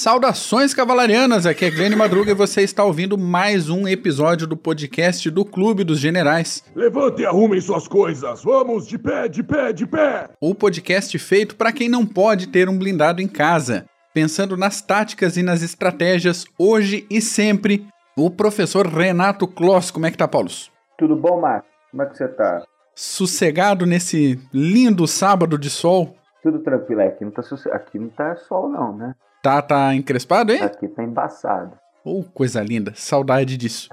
Saudações cavalarianas, aqui é Glenn Madruga e você está ouvindo mais um episódio do podcast do Clube dos Generais. Levante e arrumem suas coisas, vamos de pé, de pé, de pé! O podcast feito para quem não pode ter um blindado em casa. Pensando nas táticas e nas estratégias, hoje e sempre, o professor Renato Kloss. Como é que tá, Paulo? Tudo bom, Marcos? Como é que você tá? Sossegado nesse lindo sábado de sol? Tudo tranquilo, aqui não tá, aqui não tá sol não, né? Tá, tá encrespado, hein? Aqui tá embaçado. Oh, coisa linda. Saudade disso.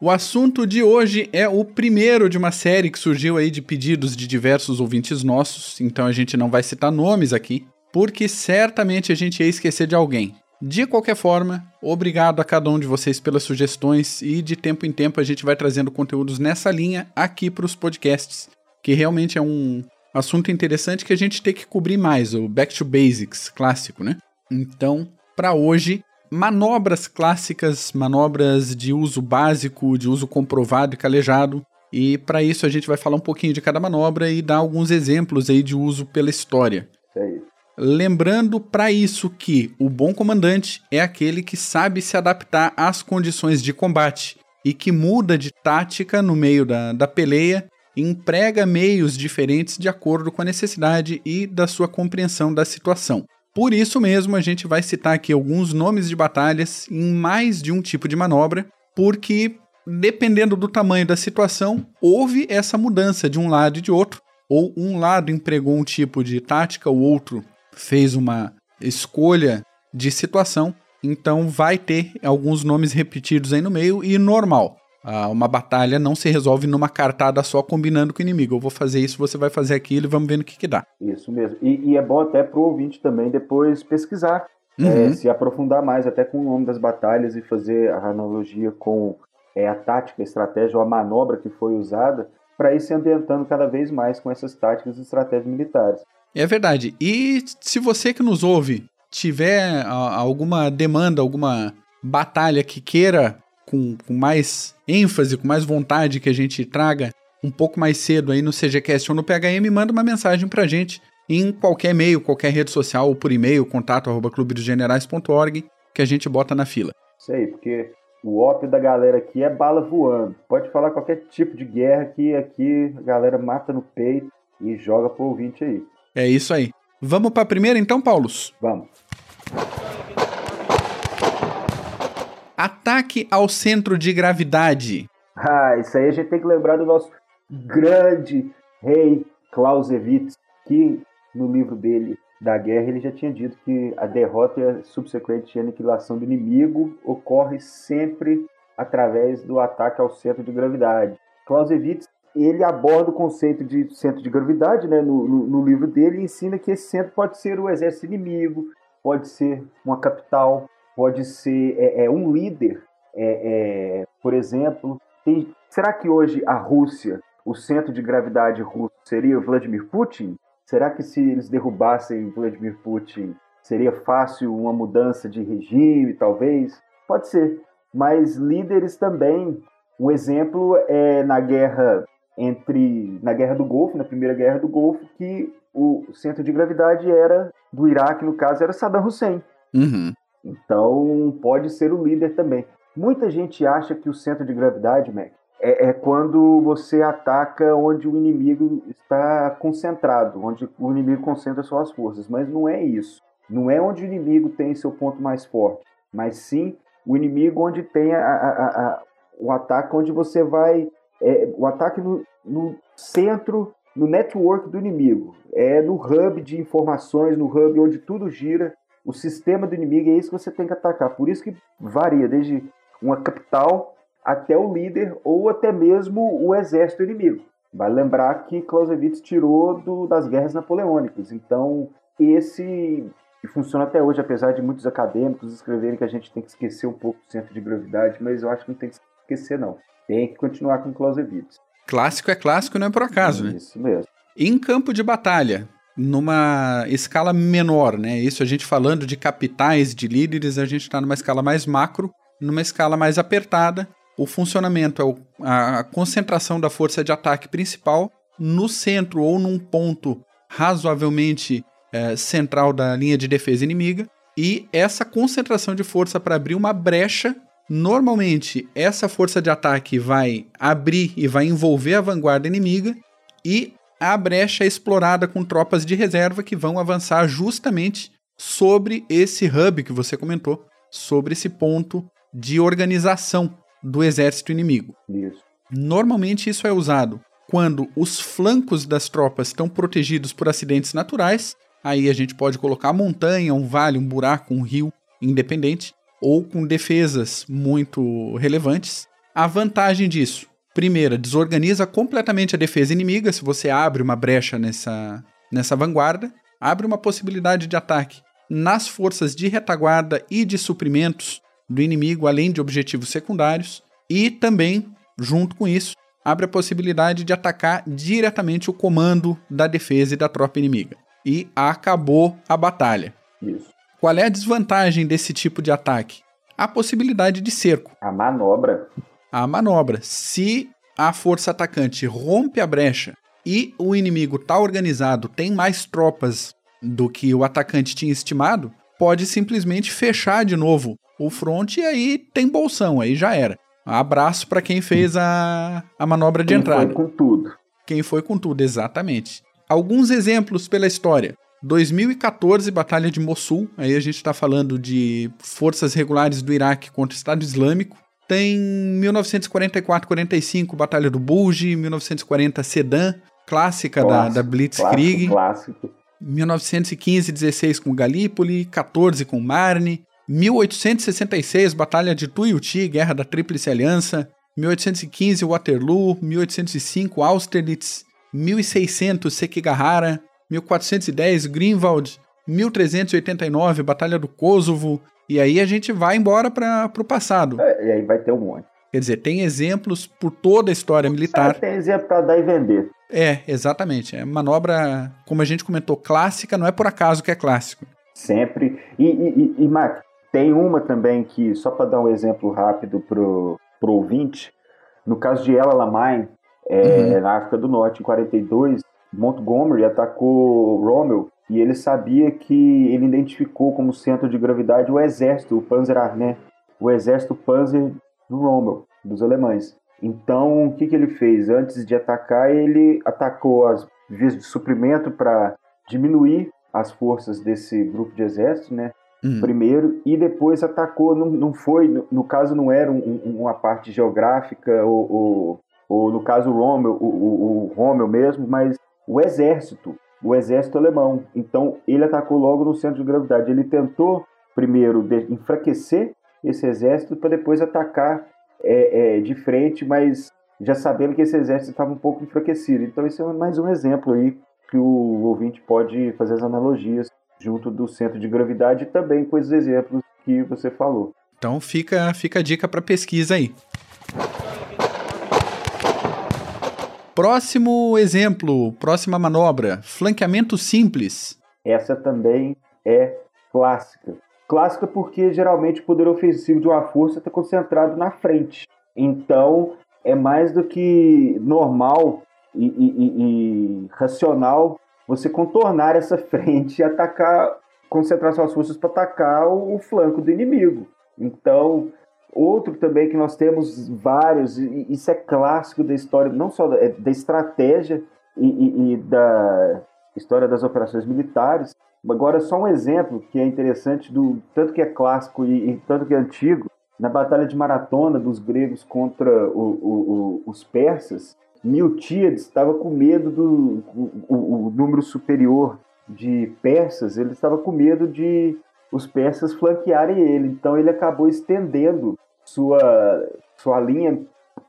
o assunto de hoje é o primeiro de uma série que surgiu aí de pedidos de diversos ouvintes nossos, então a gente não vai citar nomes aqui, porque certamente a gente ia esquecer de alguém. De qualquer forma, obrigado a cada um de vocês pelas sugestões e de tempo em tempo a gente vai trazendo conteúdos nessa linha aqui para os podcasts, que realmente é um, assunto interessante que a gente tem que cobrir mais, o Back to Basics clássico, né? Então, para hoje, manobras clássicas, manobras de uso básico, de uso comprovado e calejado. E para isso a gente vai falar um pouquinho de cada manobra e dar alguns exemplos aí de uso pela história. É Lembrando para isso que o bom comandante é aquele que sabe se adaptar às condições de combate e que muda de tática no meio da, da peleia emprega meios diferentes de acordo com a necessidade e da sua compreensão da situação. Por isso mesmo, a gente vai citar aqui alguns nomes de batalhas em mais de um tipo de manobra, porque dependendo do tamanho da situação, houve essa mudança de um lado e de outro, ou um lado empregou um tipo de tática, o outro fez uma escolha de situação, então vai ter alguns nomes repetidos aí no meio e normal. Ah, uma batalha não se resolve numa cartada só combinando com o inimigo. Eu vou fazer isso, você vai fazer aquilo e vamos ver no que, que dá. Isso mesmo. E, e é bom até pro ouvinte também depois pesquisar, uhum. é, se aprofundar mais até com o nome das batalhas e fazer a analogia com é, a tática, a estratégia ou a manobra que foi usada para ir se ambientando cada vez mais com essas táticas e estratégias militares. É verdade. E se você que nos ouve tiver alguma demanda, alguma batalha que queira com, com mais ênfase, com mais vontade que a gente traga um pouco mais cedo aí no CGCast ou no PHM, manda uma mensagem pra gente em qualquer e-mail, qualquer rede social ou por e-mail, contato arroba clubedosgenerais.org, que a gente bota na fila. Isso aí, porque o ópio da galera aqui é bala voando. Pode falar qualquer tipo de guerra que aqui a galera mata no peito e joga pro ouvinte aí. É isso aí. Vamos pra primeira então, Paulos? Vamos. Ataque ao centro de gravidade. Ah, isso aí a gente tem que lembrar do nosso grande rei Clausewitz, que no livro dele da guerra ele já tinha dito que a derrota e a subsequente aniquilação do inimigo ocorre sempre através do ataque ao centro de gravidade. Clausewitz ele aborda o conceito de centro de gravidade né, no, no, no livro dele e ensina que esse centro pode ser o exército inimigo, pode ser uma capital, pode ser é, é um líder, é, é, por exemplo. Tem, será que hoje a Rússia, o centro de gravidade russo, seria Vladimir Putin? Será que se eles derrubassem Vladimir Putin, seria fácil uma mudança de regime, talvez? Pode ser. Mas líderes também. Um exemplo é na guerra entre na guerra do Golfo, na primeira guerra do Golfo, que o centro de gravidade era do Iraque, no caso, era Saddam Hussein. Uhum. Então, pode ser o líder também. Muita gente acha que o centro de gravidade, Mac, é, é, quando você ataca onde o inimigo está concentrado, onde o inimigo concentra suas forças, mas não é isso. Não é onde o inimigo tem seu ponto mais forte, mas sim o inimigo onde tem a, a, a, o ataque, onde você vai. É, o ataque no, no centro, no network do inimigo. É no hub de informações, no hub onde tudo gira o sistema do inimigo, é isso que você tem que atacar. Por isso que varia, desde uma capital até o líder ou até mesmo o exército inimigo. Vai lembrar que Clausewitz tirou do, das guerras napoleônicas. Então, esse funciona até hoje, apesar de muitos acadêmicos escreverem que a gente tem que esquecer um pouco do centro de gravidade, mas eu acho que não tem que esquecer, não. Tem que continuar com Clausewitz. Clássico é clássico, não é por acaso, né? Isso mesmo. Em campo de batalha, numa escala menor, né? Isso a gente falando de capitais, de líderes, a gente está numa escala mais macro, numa escala mais apertada. O funcionamento é o, a concentração da força de ataque principal no centro ou num ponto razoavelmente é, central da linha de defesa inimiga. E essa concentração de força para abrir uma brecha, normalmente essa força de ataque vai abrir e vai envolver a vanguarda inimiga e a brecha é explorada com tropas de reserva que vão avançar justamente sobre esse hub que você comentou, sobre esse ponto de organização do exército inimigo. Isso. Normalmente isso é usado quando os flancos das tropas estão protegidos por acidentes naturais. Aí a gente pode colocar montanha, um vale, um buraco, um rio independente, ou com defesas muito relevantes. A vantagem disso, primeira, desorganiza completamente a defesa inimiga. Se você abre uma brecha nessa, nessa vanguarda, abre uma possibilidade de ataque nas forças de retaguarda e de suprimentos do inimigo, além de objetivos secundários, e também, junto com isso, abre a possibilidade de atacar diretamente o comando da defesa e da tropa inimiga. E acabou a batalha. Isso. Qual é a desvantagem desse tipo de ataque? A possibilidade de cerco. A manobra. A manobra. Se a força atacante rompe a brecha e o inimigo está organizado, tem mais tropas do que o atacante tinha estimado, pode simplesmente fechar de novo o front e aí tem bolsão, aí já era. Abraço para quem fez a, a manobra de quem entrada. Quem foi com tudo. Quem foi com tudo, exatamente. Alguns exemplos pela história. 2014, Batalha de Mossul. Aí a gente está falando de forças regulares do Iraque contra o Estado Islâmico. Tem 1944-45, Batalha do Bulge. 1940, Sedan, clássica clássico, da, da Blitzkrieg. Clássico, clássico. 1915-16 com Galípoli. 14 com Marne. 1866, Batalha de Tuiuti, Guerra da Tríplice Aliança, 1815, Waterloo, 1805, Austerlitz, 1600, Sekigahara, 1410, Greenwald, 1389, Batalha do Kosovo, e aí a gente vai embora para o passado. É, e aí vai ter um monte. Quer dizer, tem exemplos por toda a história militar. tem exemplo para dar e vender. É, exatamente. É manobra, como a gente comentou, clássica, não é por acaso que é clássico. Sempre. E, e, e, e Mark, tem uma também que, só para dar um exemplo rápido pro, pro ouvinte, no caso de El Alamein, é, uhum. na África do Norte, em 42, Montgomery atacou Rommel e ele sabia que ele identificou como centro de gravidade o exército, o Panzerarmee, o exército Panzer do Rommel, dos alemães. Então, o que, que ele fez? Antes de atacar, ele atacou as vias de suprimento para diminuir as forças desse grupo de exército, né? Uhum. primeiro e depois atacou. Não, não foi, no, no caso, não era um, um, uma parte geográfica ou, ou, ou no caso Rommel, o, o, o Rommel mesmo, mas o exército, o exército alemão. Então ele atacou logo no centro de gravidade. Ele tentou primeiro enfraquecer esse exército para depois atacar é, é, de frente, mas já sabendo que esse exército estava um pouco enfraquecido. Então esse é mais um exemplo aí que o ouvinte pode fazer as analogias junto do centro de gravidade e também com esses exemplos que você falou. Então fica, fica a dica para pesquisa aí. Próximo exemplo, próxima manobra, flanqueamento simples. Essa também é clássica. Clássica porque geralmente o poder ofensivo de uma força está concentrado na frente. Então é mais do que normal e, e, e, racional você contornar essa frente e atacar, concentrar suas forças para atacar o, o, flanco do inimigo. Então, outro também que nós temos vários, e isso é clássico da história, não só da, é, da estratégia e, e, e, da história das operações militares. Agora, só um exemplo que é interessante, do tanto que é clássico e, e tanto que é antigo, na Batalha de Maratona dos gregos contra o, os persas, Miltíades estava com medo do o, o, número superior de persas, ele estava com medo de os persas flanquearem ele, então ele acabou estendendo sua, sua linha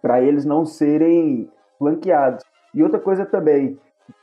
para eles não serem flanqueados. E outra coisa também,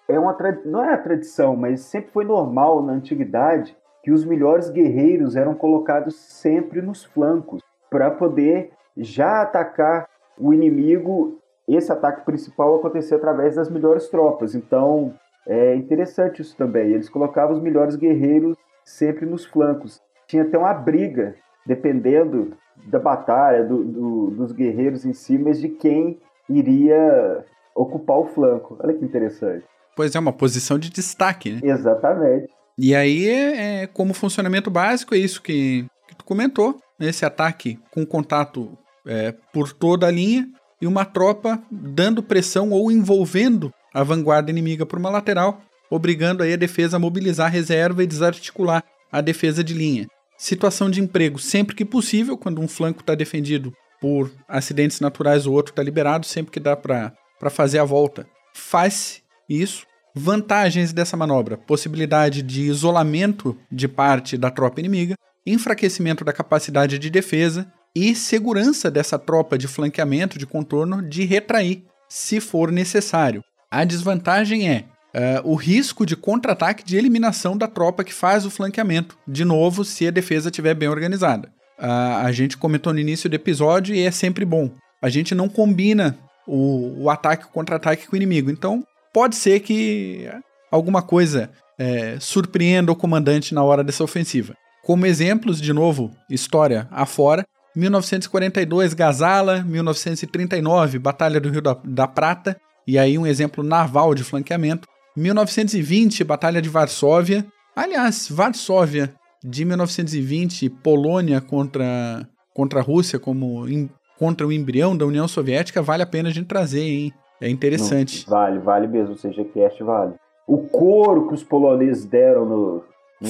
é uma não é a tradição, mas sempre foi normal na antiguidade que os melhores guerreiros eram colocados sempre nos flancos para poder já atacar o inimigo esse ataque principal acontecia através das melhores tropas. Então é interessante isso também. Eles colocavam os melhores guerreiros sempre nos flancos. Tinha até uma briga, dependendo da batalha, do, do, dos guerreiros em si, mas de quem iria ocupar o flanco. Olha que interessante. Pois é, uma posição de destaque, né? Exatamente. E aí, é, como funcionamento básico, é isso que, que tu comentou. Esse ataque com contato é, por toda a linha e uma tropa dando pressão ou envolvendo a vanguarda inimiga por uma lateral, obrigando aí a defesa a mobilizar a reserva e desarticular a defesa de linha. Situação de emprego sempre que possível, quando um flanco está defendido por acidentes naturais, o outro está liberado, sempre que dá para fazer a volta. Faz isso. Vantagens dessa manobra: possibilidade de isolamento de parte da tropa inimiga, enfraquecimento da capacidade de defesa e segurança dessa tropa de flanqueamento, de contorno, de retrair, se for necessário. A desvantagem é uh, o risco de contra-ataque de eliminação da tropa que faz o flanqueamento, de novo, se a defesa estiver bem organizada. Uh, a gente comentou no início do episódio e é sempre bom. A gente não combina o, o ataque, o contra-ataque com o inimigo. Então, pode ser que alguma coisa é, surpreenda o comandante na hora dessa ofensiva. Como exemplos, de novo, história afora, 1942, Gazala, 1939, Batalha do Rio da, da Prata, e aí um exemplo naval de flanqueamento, 1920, Batalha de Varsóvia. Aliás, Varsóvia de 1920, Polônia contra, contra a Rússia como in, contra o embrião da União Soviética, vale a pena a gente trazer, hein? É interessante. Não, vale, vale mesmo, o CGCast vale. O couro que os poloneses deram no.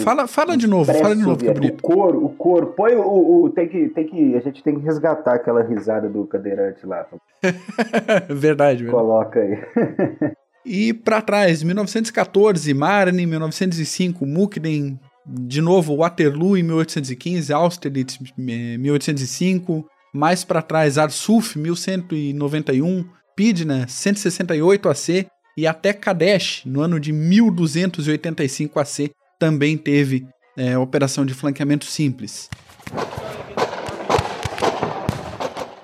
fala, fala de novo, fala de novo, que bonito. O couro, o couro. Põe o, o, o, tem, que, tem que. A gente tem que resgatar aquela risada do cadeirante lá. verdade, verdade. Coloca aí. E para trás, 1914, Marne, 1905, Mukden, de novo Waterloo em 1815, Austerlitz 1805, mais para trás Arsuf 1191, Pidna 168 AC e até Kadesh no ano de 1285 AC também teve é, operação de flanqueamento simples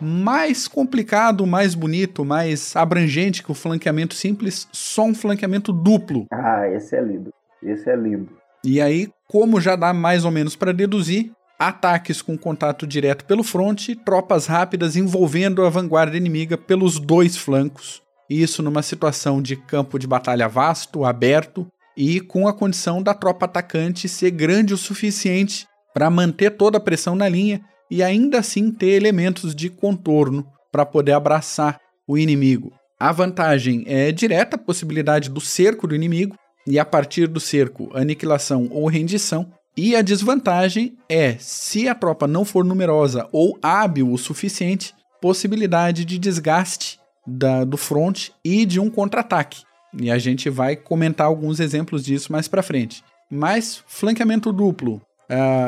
mais complicado, mais bonito, mais abrangente que o flanqueamento simples, só um flanqueamento duplo. Ah, esse é lindo. Esse é lindo. E aí, como já dá mais ou menos para deduzir, ataques com contato direto pelo fronte, tropas rápidas envolvendo a vanguarda inimiga pelos dois flancos. Isso numa situação de campo de batalha vasto, aberto e com a condição da tropa atacante ser grande o suficiente para manter toda a pressão na linha e ainda assim ter elementos de contorno para poder abraçar o inimigo. A vantagem é direta, a possibilidade do cerco do inimigo, e a partir do cerco, aniquilação ou rendição. E a desvantagem é, se a tropa não for numerosa ou hábil o suficiente, possibilidade de desgaste da, do front e de um contra-ataque. E a gente vai comentar alguns exemplos disso mais para frente. Mas flanqueamento duplo,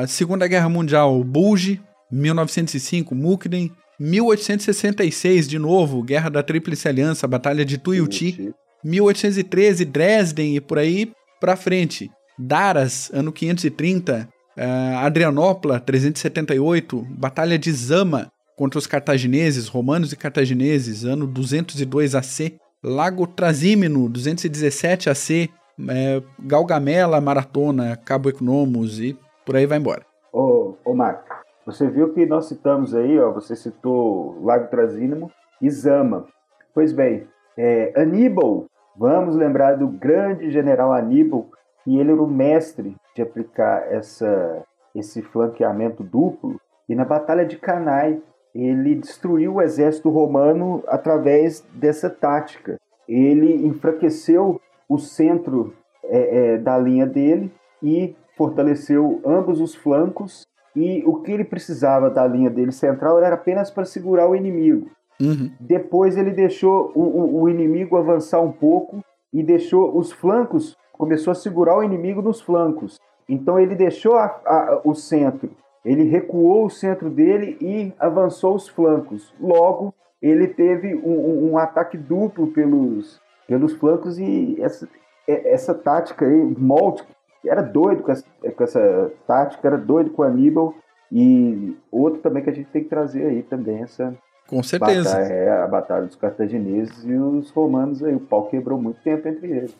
Segunda Guerra Mundial, Bulge, 1905, Mukden. 1866, de novo, Guerra da Tríplice Aliança, Batalha de Tuiuti. 1813, Dresden e por aí pra frente. Daras, ano 530. Uh, Adrianópola, 378. Batalha de Zama contra os cartagineses, romanos e cartagineses, ano 202 AC. Lago Trasímeno, 217 AC. É, Galgamela, Maratona, Cabo Economos e por aí vai embora. Ô, ô Marco, você viu que nós citamos aí, ó, você citou Lago Trasínamo e Zama. Pois bem, é, Aníbal, vamos lembrar do grande general Aníbal, que ele era o mestre de aplicar essa, esse flanqueamento duplo. E na Batalha de Cannae, ele destruiu o exército romano através dessa tática. Ele enfraqueceu o centro é, é, da linha dele e fortaleceu ambos os flancos e o que ele precisava da linha dele central era apenas para segurar o inimigo. Uhum. Depois ele deixou o, o, o, inimigo avançar um pouco e deixou os flancos, começou a segurar o inimigo nos flancos. Então ele deixou a, a, o centro, ele recuou o centro dele e avançou os flancos. Logo, ele teve um, um, um ataque duplo pelos, pelos flancos e essa, essa tática aí, Molt, era doido com essa, com essa tática, era doido com o Aníbal. E outro também que a gente tem que trazer aí também, essa. Com certeza. Batalha, é a batalha dos cartagineses e os romanos aí. O pau quebrou muito tempo entre eles.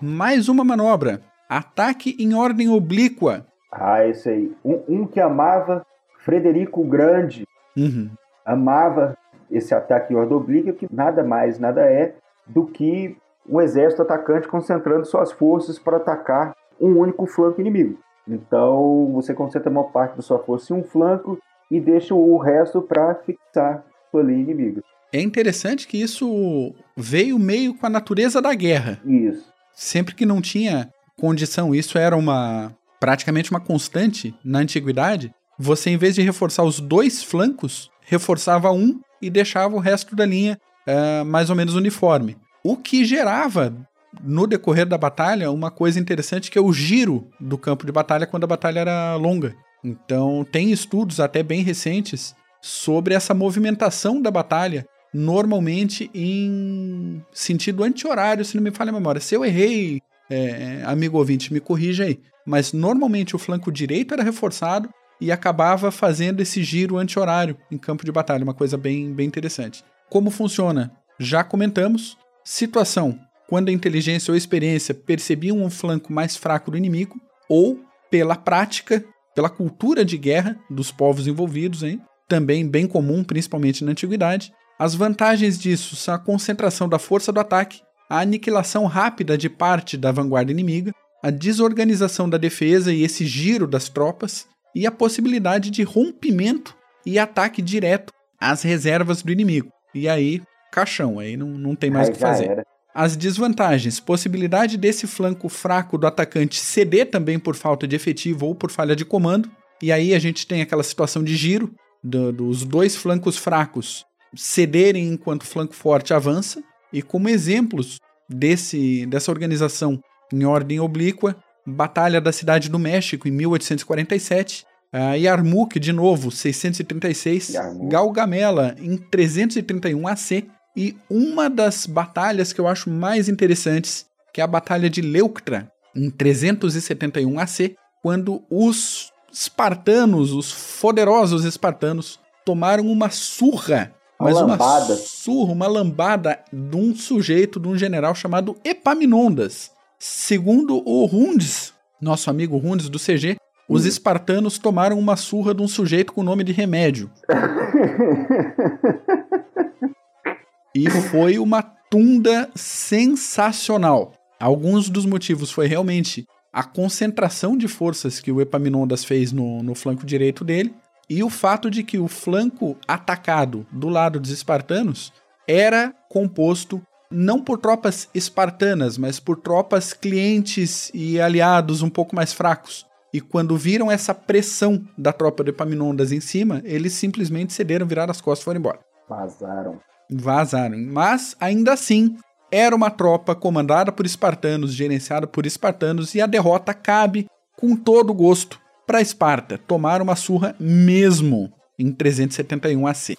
Mais uma manobra. Ataque em ordem oblíqua. Ah, esse aí. Um, um que amava Frederico o Grande. Uhum. Amava esse ataque em ordem oblíqua, que nada mais, nada é do que um exército atacante concentrando suas forças para atacar um único flanco inimigo. Então você concentra a maior parte da sua força em um flanco e deixa o resto para fixar sua linha inimiga. É interessante que isso veio meio com a natureza da guerra. Isso. Sempre que não tinha condição, isso era uma praticamente uma constante na antiguidade. Você, em vez de reforçar os dois flancos, reforçava um e deixava o resto da linha uh, mais ou menos uniforme. O que gerava, no decorrer da batalha, uma coisa interessante que é o giro do campo de batalha quando a batalha era longa. Então, tem estudos até bem recentes sobre essa movimentação da batalha, normalmente em sentido anti-horário, se não me falha a memória. Se eu errei, é, amigo ouvinte, me corrija aí. Mas normalmente o flanco direito era reforçado e acabava fazendo esse giro anti-horário em campo de batalha, uma coisa bem, bem interessante. Como funciona? Já comentamos. Situação: quando a inteligência ou experiência percebiam um flanco mais fraco do inimigo, ou pela prática, pela cultura de guerra dos povos envolvidos, hein? também bem comum, principalmente na antiguidade. As vantagens disso são a concentração da força do ataque, a aniquilação rápida de parte da vanguarda inimiga, a desorganização da defesa e esse giro das tropas, e a possibilidade de rompimento e ataque direto às reservas do inimigo. E aí, caixão, aí não, não tem mais o que fazer. Era. As desvantagens: possibilidade desse flanco fraco do atacante ceder também por falta de efetivo ou por falha de comando. E aí a gente tem aquela situação de giro do, dos dois flancos fracos cederem enquanto o flanco forte avança. E como exemplos desse, dessa organização em ordem oblíqua, Batalha da Cidade do México em 1847, Uh, Yarmouk, de novo, 636. Yarmouk. Galgamela, em 331 AC. E uma das batalhas que eu acho mais interessantes, que é a Batalha de Leuctra, em 371 AC, quando os espartanos, os poderosos espartanos, tomaram uma surra. Uma mas lambada. uma surra, uma lambada de um sujeito, de um general chamado Epaminondas. Segundo o Rundes, nosso amigo Rundes do CG, os espartanos tomaram uma surra de um sujeito com nome de remédio. e foi uma tunda sensacional. Alguns dos motivos foi realmente a concentração de forças que o Epaminondas fez no, no flanco direito dele e o fato de que o flanco atacado do lado dos espartanos era composto não por tropas espartanas, mas por tropas clientes e aliados um pouco mais fracos. E quando viram essa pressão da tropa de Epaminondas em cima, eles simplesmente cederam, viraram as costas e foram embora. Vazaram. Vazaram. Mas, ainda assim, era uma tropa comandada por espartanos, gerenciada por espartanos, e a derrota cabe com todo gosto para Esparta. Tomaram uma surra mesmo em 371 AC.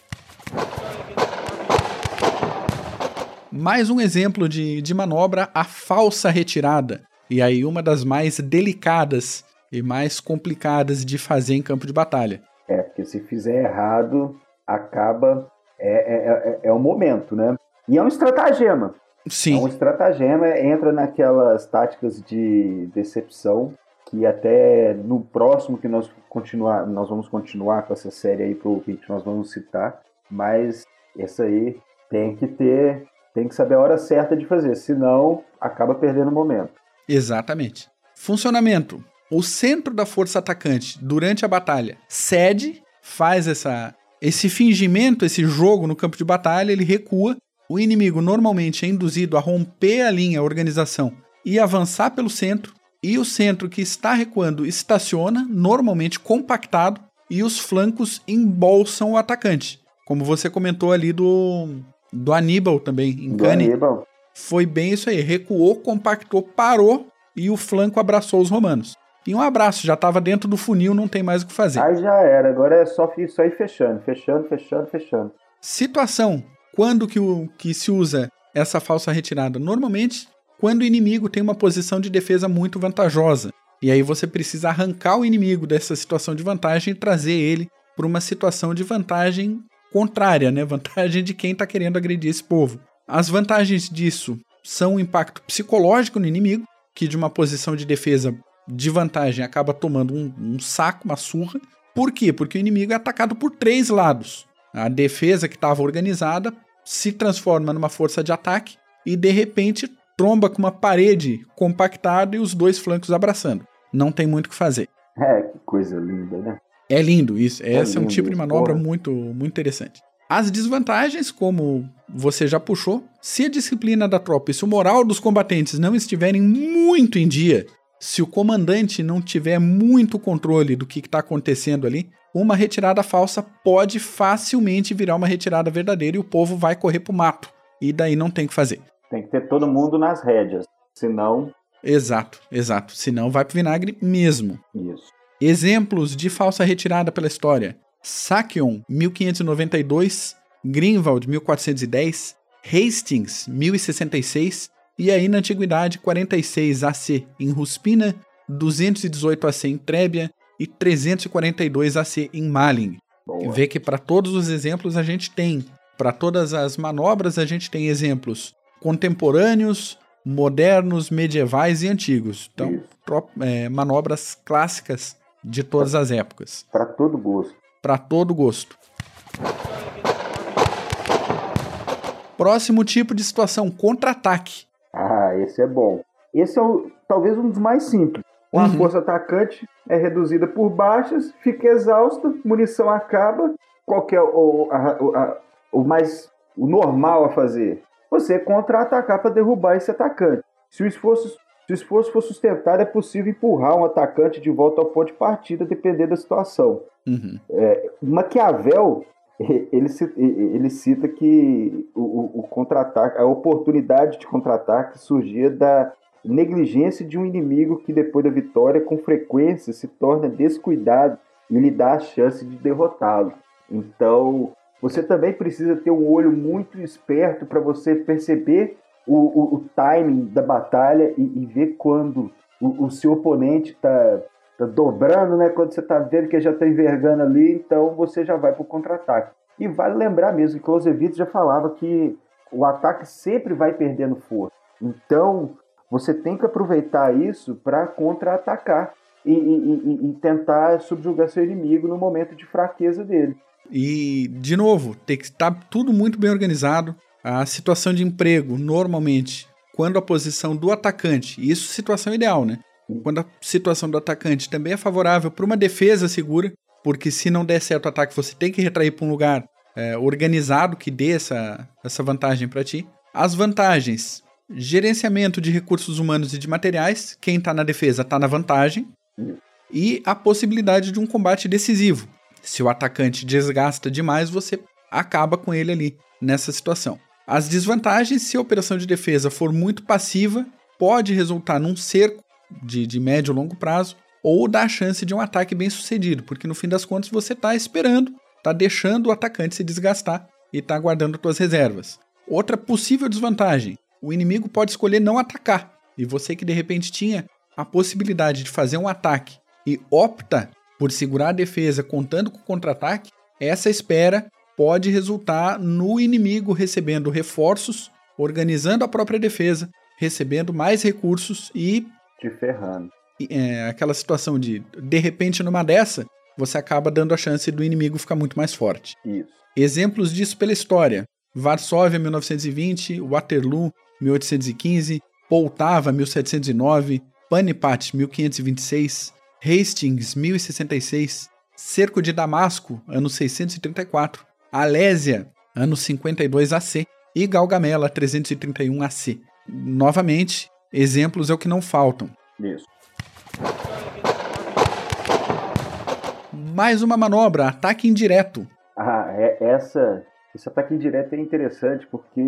Mais um exemplo de, de manobra, a falsa retirada. E aí, uma das mais delicadas e mais complicadas de fazer em campo de batalha. É, porque se fizer errado, acaba. É, é, é, é o momento, né? E é um estratagema. Sim. É um estratagema, entra naquelas táticas de decepção que até no próximo que nós continuar, nós vamos continuar com essa série aí pro que nós vamos citar, mas essa aí tem que ter, tem que saber a hora certa de fazer, senão acaba perdendo o momento. Exatamente. Funcionamento o centro da força atacante durante a batalha cede, faz essa, esse fingimento, esse jogo no campo de batalha, ele recua. O inimigo normalmente é induzido a romper a linha, a organização e avançar pelo centro. E o centro que está recuando estaciona, normalmente compactado, e os flancos embolsam o atacante. Como você comentou ali do, do Aníbal também, em do Cane. Aníbal. Foi bem isso aí. Recuou, compactou, parou e o flanco abraçou os romanos. E um abraço, já estava dentro do funil, não tem mais o que fazer. Aí já era, agora é só, só ir fechando, fechando, fechando, fechando. Situação: quando que, o, que se usa essa falsa retirada? Normalmente, quando o inimigo tem uma posição de defesa muito vantajosa. E aí você precisa arrancar o inimigo dessa situação de vantagem e trazer ele para uma situação de vantagem contrária, né? Vantagem de quem está querendo agredir esse povo. As vantagens disso são o impacto psicológico no inimigo, que de uma posição de defesa de vantagem acaba tomando um, um saco, uma surra. Por quê? Porque o inimigo é atacado por três lados. A defesa que estava organizada se transforma numa força de ataque e de repente tromba com uma parede compactada e os dois flancos abraçando. Não tem muito o que fazer. É, que coisa linda, né? É lindo isso. É Esse é um lindo tipo de manobra porra. muito, muito interessante. As desvantagens, como você já puxou, se a disciplina da tropa e se o moral dos combatentes não estiverem muito em dia, se o comandante não tiver muito controle do que está acontecendo ali, uma retirada falsa pode facilmente virar uma retirada verdadeira e o povo vai correr pro mato. E daí não tem o que fazer. Tem que ter todo mundo nas rédeas. Senão, Exato, exato. Senão vai pro vinagre mesmo. isso. Exemplos de falsa retirada pela história: Sakion, 1592, Greenwald, 1410, Hastings, 1066 e aí na antiguidade 46 AC em Ruspina, 218 AC em Trébia e 342 AC em Malin. Boa. Vê que para todos os exemplos a gente tem, para todas as manobras a gente tem exemplos contemporâneos, modernos, medievais e antigos. Então, é, manobras clássicas de todas as épocas, Para todo gosto. para todo gosto. Próximo tipo de situação, contra-ataque. Ah, esse é bom. Esse é o, talvez um dos mais simples. Uma Uhum. força atacante é reduzida por baixas, fica exausta, munição acaba. Qual que é o, a- a- o mais o normal a fazer? Você contra-atacar para derrubar esse atacante. Se o esforço se o esforço for sustentado, é possível empurrar um atacante de volta ao ponto de partida, dependendo da situação. Uhum. Maquiavel ele, ele cita que o- o contra-ataque, a oportunidade de contra-ataque surgia da negligência de um inimigo que depois da vitória com frequência se torna descuidado e lhe dá a chance de derrotá-lo. Então, você também precisa ter um olho muito esperto para você perceber o, o- o timing da batalha e, e ver quando o, o seu oponente está tá dobrando, né? Quando você tá vendo que já tá envergando ali, então você já vai pro contra-ataque. E vale lembrar mesmo que Clausewitz já falava que o ataque sempre vai perdendo força. Então, você tem que aproveitar isso para contra-atacar e, e- e- tentar subjugar seu inimigo no momento de fraqueza dele. E, de novo, tem que estar tudo muito bem organizado. A situação de emprego, normalmente, quando a posição do atacante, isso situação ideal, né? Quando a situação do atacante também é favorável para uma defesa segura, porque se não der certo o ataque, você tem que retrair para um lugar é, organizado que dê essa, essa vantagem para ti. As vantagens: gerenciamento de recursos humanos e de materiais. Quem está na defesa está na vantagem. E a possibilidade de um combate decisivo. Se o atacante desgasta demais, você acaba com ele ali nessa situação. As desvantagens, se a operação de defesa for muito passiva, pode resultar num cerco de, de médio e longo prazo ou dar chance de um ataque bem sucedido, porque no fim das contas você está esperando, está deixando o atacante se desgastar e está guardando suas reservas. Outra possível desvantagem: o inimigo pode escolher não atacar, e você que de repente tinha a possibilidade de fazer um ataque e opta por segurar a defesa contando com o contra-ataque, essa espera pode resultar no inimigo recebendo reforços, organizando a própria defesa, recebendo mais recursos e Te ferrando. é, aquela situação de de repente numa dessa você acaba dando a chance do inimigo ficar muito mais forte. Isso. Exemplos disso pela história: Varsóvia 1920, Waterloo 1815, Poltava 1709, Panipat 1526, Hastings 1066, Cerco de Damasco ano 634, Alésia ano 52 AC e Galgamela 331 AC. Novamente, exemplos é o que não faltam. Isso. Mais uma manobra, ataque indireto. Ah, é, essa, esse ataque indireto é interessante porque,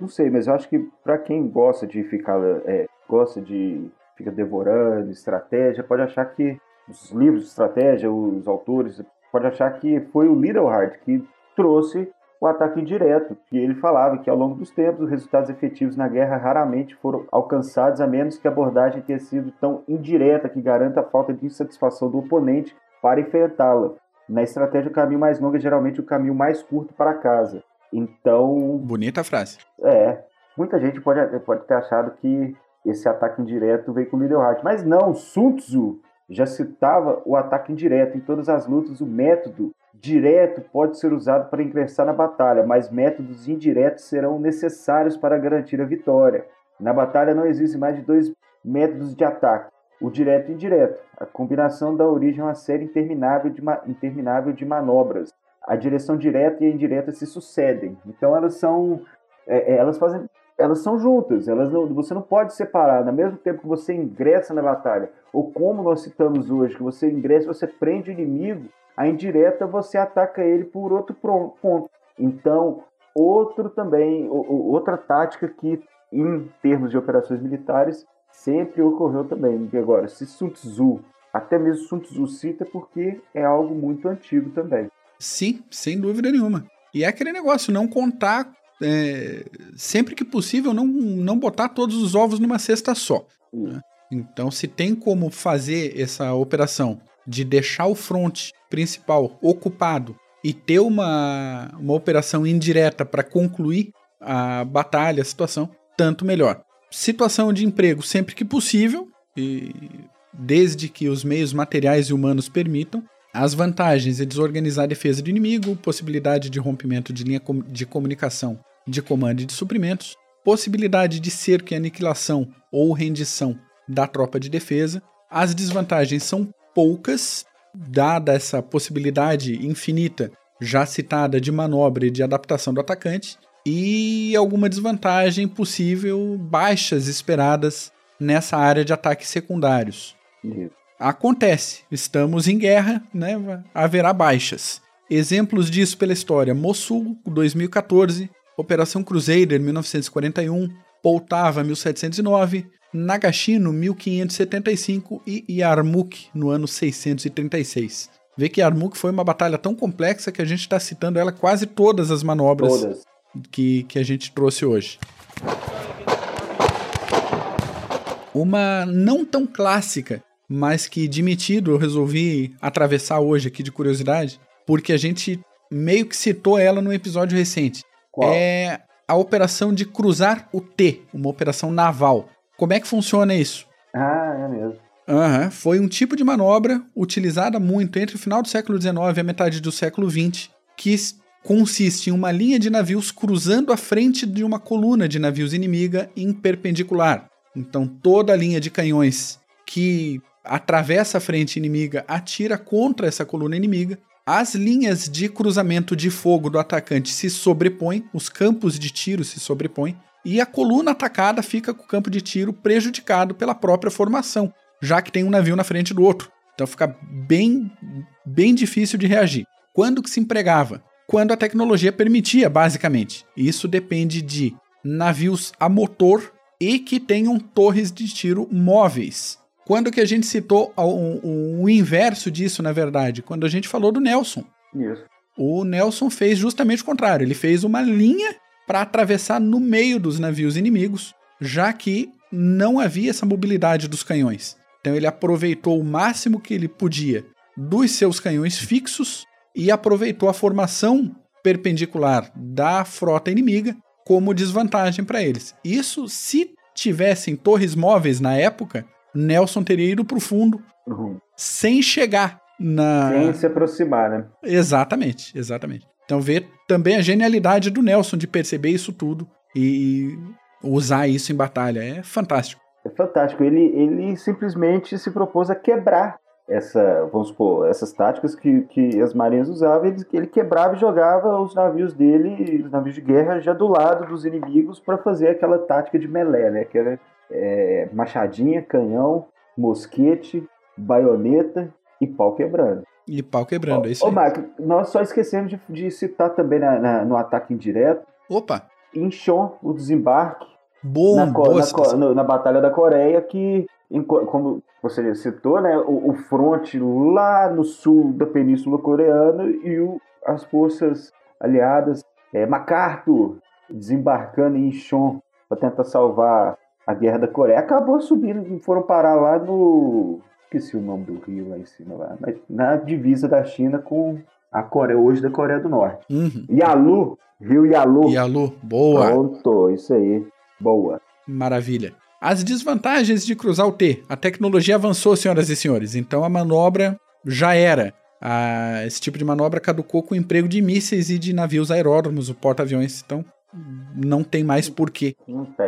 não sei, mas eu acho que para quem gosta de ficar, é, gosta de ficar devorando estratégia, pode achar que os livros de estratégia, os autores, pode achar que foi o Littleheart que trouxe o ataque indireto, que ele falava que ao longo dos tempos os resultados efetivos na guerra raramente foram alcançados a menos que a abordagem tenha sido tão indireta que garanta a falta de insatisfação do oponente para enfrentá-la. Na estratégia, o caminho mais longo é geralmente o caminho mais curto para casa. Então, Bonita frase. é, muita gente pode, pode ter achado que esse ataque indireto veio com o Littleheart, mas não, Sun Tzu já citava o ataque indireto. Em todas as lutas, o método direto pode ser usado para ingressar na batalha, mas métodos indiretos serão necessários para garantir a vitória. Na batalha não existem mais de dois métodos de ataque: o direto e indireto. A combinação dá origem a uma série interminável de, interminável de manobras. A direção direta e a indireta se sucedem. Então elas são. É, é, elas fazem. Elas são juntas, elas não, você não pode separar. No mesmo tempo que você ingressa na batalha, ou como nós citamos hoje, que você ingressa, você prende o inimigo, a indireta você ataca ele por outro ponto. Então, outro também, outra tática que, em termos de operações militares, sempre ocorreu também. E agora, se Sun Tzu, até mesmo Sun Tzu cita, porque é algo muito antigo também. Sim, sem dúvida nenhuma. E é aquele negócio, não contar, é, sempre que possível, não, não botar todos os ovos numa cesta só. Né? Então, se tem como fazer essa operação de deixar o front principal ocupado e ter uma, uma operação indireta para concluir a batalha, a situação, tanto melhor situação de emprego sempre que possível, e desde que os meios materiais e humanos permitam. As vantagens é desorganizar a defesa do inimigo, possibilidade de rompimento de linha de comunicação de comando e de suprimentos, possibilidade de cerco e aniquilação ou rendição da tropa de defesa. As desvantagens são poucas, dada essa possibilidade infinita já citada de manobra e de adaptação do atacante, e alguma desvantagem possível, baixas esperadas nessa área de ataques secundários. Isso. Acontece, estamos em guerra, né? Haverá baixas. Exemplos disso pela história: Mossul, 2014, Operação Crusader, 1941, Poltava, 1709, Nagashino, 1575 e Yarmouk, no ano 636. Vê que Yarmouk foi uma batalha tão complexa que a gente está citando ela quase todas as manobras todas que, que a gente trouxe hoje. Uma não tão clássica, mas que demitido eu resolvi atravessar hoje aqui de curiosidade, porque a gente meio que citou ela no episódio recente. Qual? É a operação de cruzar o T, uma operação naval. Como é que funciona isso? Ah, é mesmo. Uhum. Foi um tipo de manobra utilizada muito entre o final do século XIX e a metade do século XX, que consiste em uma linha de navios cruzando a frente de uma coluna de navios inimiga em perpendicular. Então toda a linha de canhões que atravessa a frente inimiga atira contra essa coluna inimiga. As linhas de cruzamento de fogo do atacante se sobrepõem, os campos de tiro se sobrepõem, e a coluna atacada fica com o campo de tiro prejudicado pela própria formação, já que tem um navio na frente do outro. Então fica bem, bem difícil de reagir. Quando que se empregava? quando a tecnologia permitia, basicamente. Isso depende de navios a motor e que tenham torres de tiro móveis. Quando que a gente citou o, o, inverso disso, na verdade? Quando a gente falou do Nelson. Isso. O Nelson fez justamente o contrário. Ele fez uma linha para atravessar no meio dos navios inimigos, já que não havia essa mobilidade dos canhões. Então ele aproveitou o máximo que ele podia dos seus canhões fixos e aproveitou a formação perpendicular da frota inimiga como desvantagem para eles. Isso, se tivessem torres móveis na época, Nelson teria ido para o fundo uhum. sem chegar na. Sem se aproximar, né? Exatamente, exatamente. Então, ver também a genialidade do Nelson de perceber isso tudo e usar isso em batalha. É fantástico. É fantástico. Ele, ele simplesmente se propôs a quebrar essa, vamos supor, essas táticas que, que as marinhas usavam, ele, ele quebrava e jogava os navios dele, os navios de guerra, já do lado dos inimigos para fazer aquela tática de melé, né? Que era é, machadinha, canhão, mosquete, baioneta e pau quebrando. E pau quebrando, é isso Ô, Marco, nós só esquecemos de, de citar também na, na, no ataque indireto. Opa! Inchon, o desembarque. Bom, na, na, na, na Batalha da Coreia, que como você citou, né, o, o fronte lá no sul da Península Coreana e o, as forças aliadas, é, MacArthur desembarcando em Incheon para tentar salvar a guerra da Coreia, acabou subindo, foram parar lá no esqueci o nome do rio lá em cima lá, na divisa da China com a Coreia hoje da Coreia do Norte. Uhum. Yalu, Rio Yalu. Yalu, boa. Pronto, isso aí, boa. Maravilha. As desvantagens de cruzar o T. A tecnologia avançou, senhoras e senhores, então a manobra já era. esse tipo de manobra caducou com o emprego de mísseis e de navios aeródromos, o porta-aviões. Então, não tem mais porquê,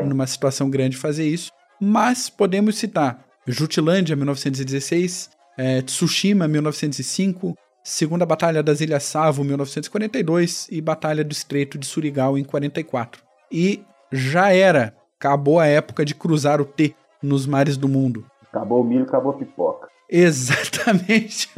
numa situação grande, fazer isso. Mas podemos citar Jutilândia, 1916, é, Tsushima, 1905, Segunda Batalha das Ilhas Savo, 1942 e Batalha do Estreito de Surigao, em 44. E já era, acabou a época de cruzar o T nos mares do mundo. Acabou o milho, acabou a pipoca. Exatamente.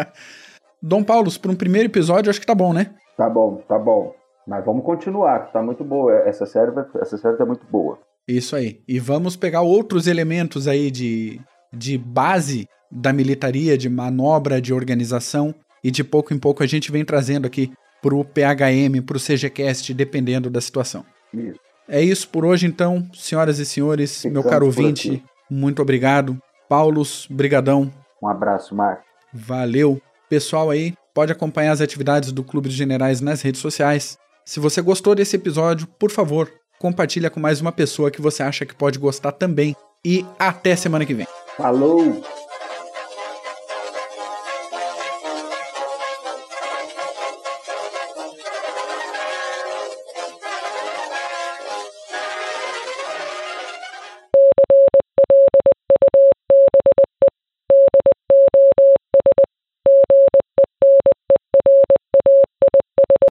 Dom Paulo, para um primeiro episódio, acho que tá bom, né? Tá bom, tá bom. Mas vamos continuar, que tá muito boa. Essa série, essa série tá muito boa. Isso aí. E vamos pegar outros elementos aí de, de base da militaria, de manobra, de organização, e de pouco em pouco a gente vem trazendo aqui pro PHM, pro CGCast, dependendo da situação. Isso. É isso por hoje, então, senhoras e senhores, meu Ficamos caro por ouvinte, muito obrigado. Paulos, brigadão, Um abraço, Marcos. valeu. Pessoal aí, pode acompanhar as atividades do Clube de Generais nas redes sociais. Se você gostou desse episódio, por favor, compartilha com mais uma pessoa que você acha que pode gostar também. E até semana que vem. Falou!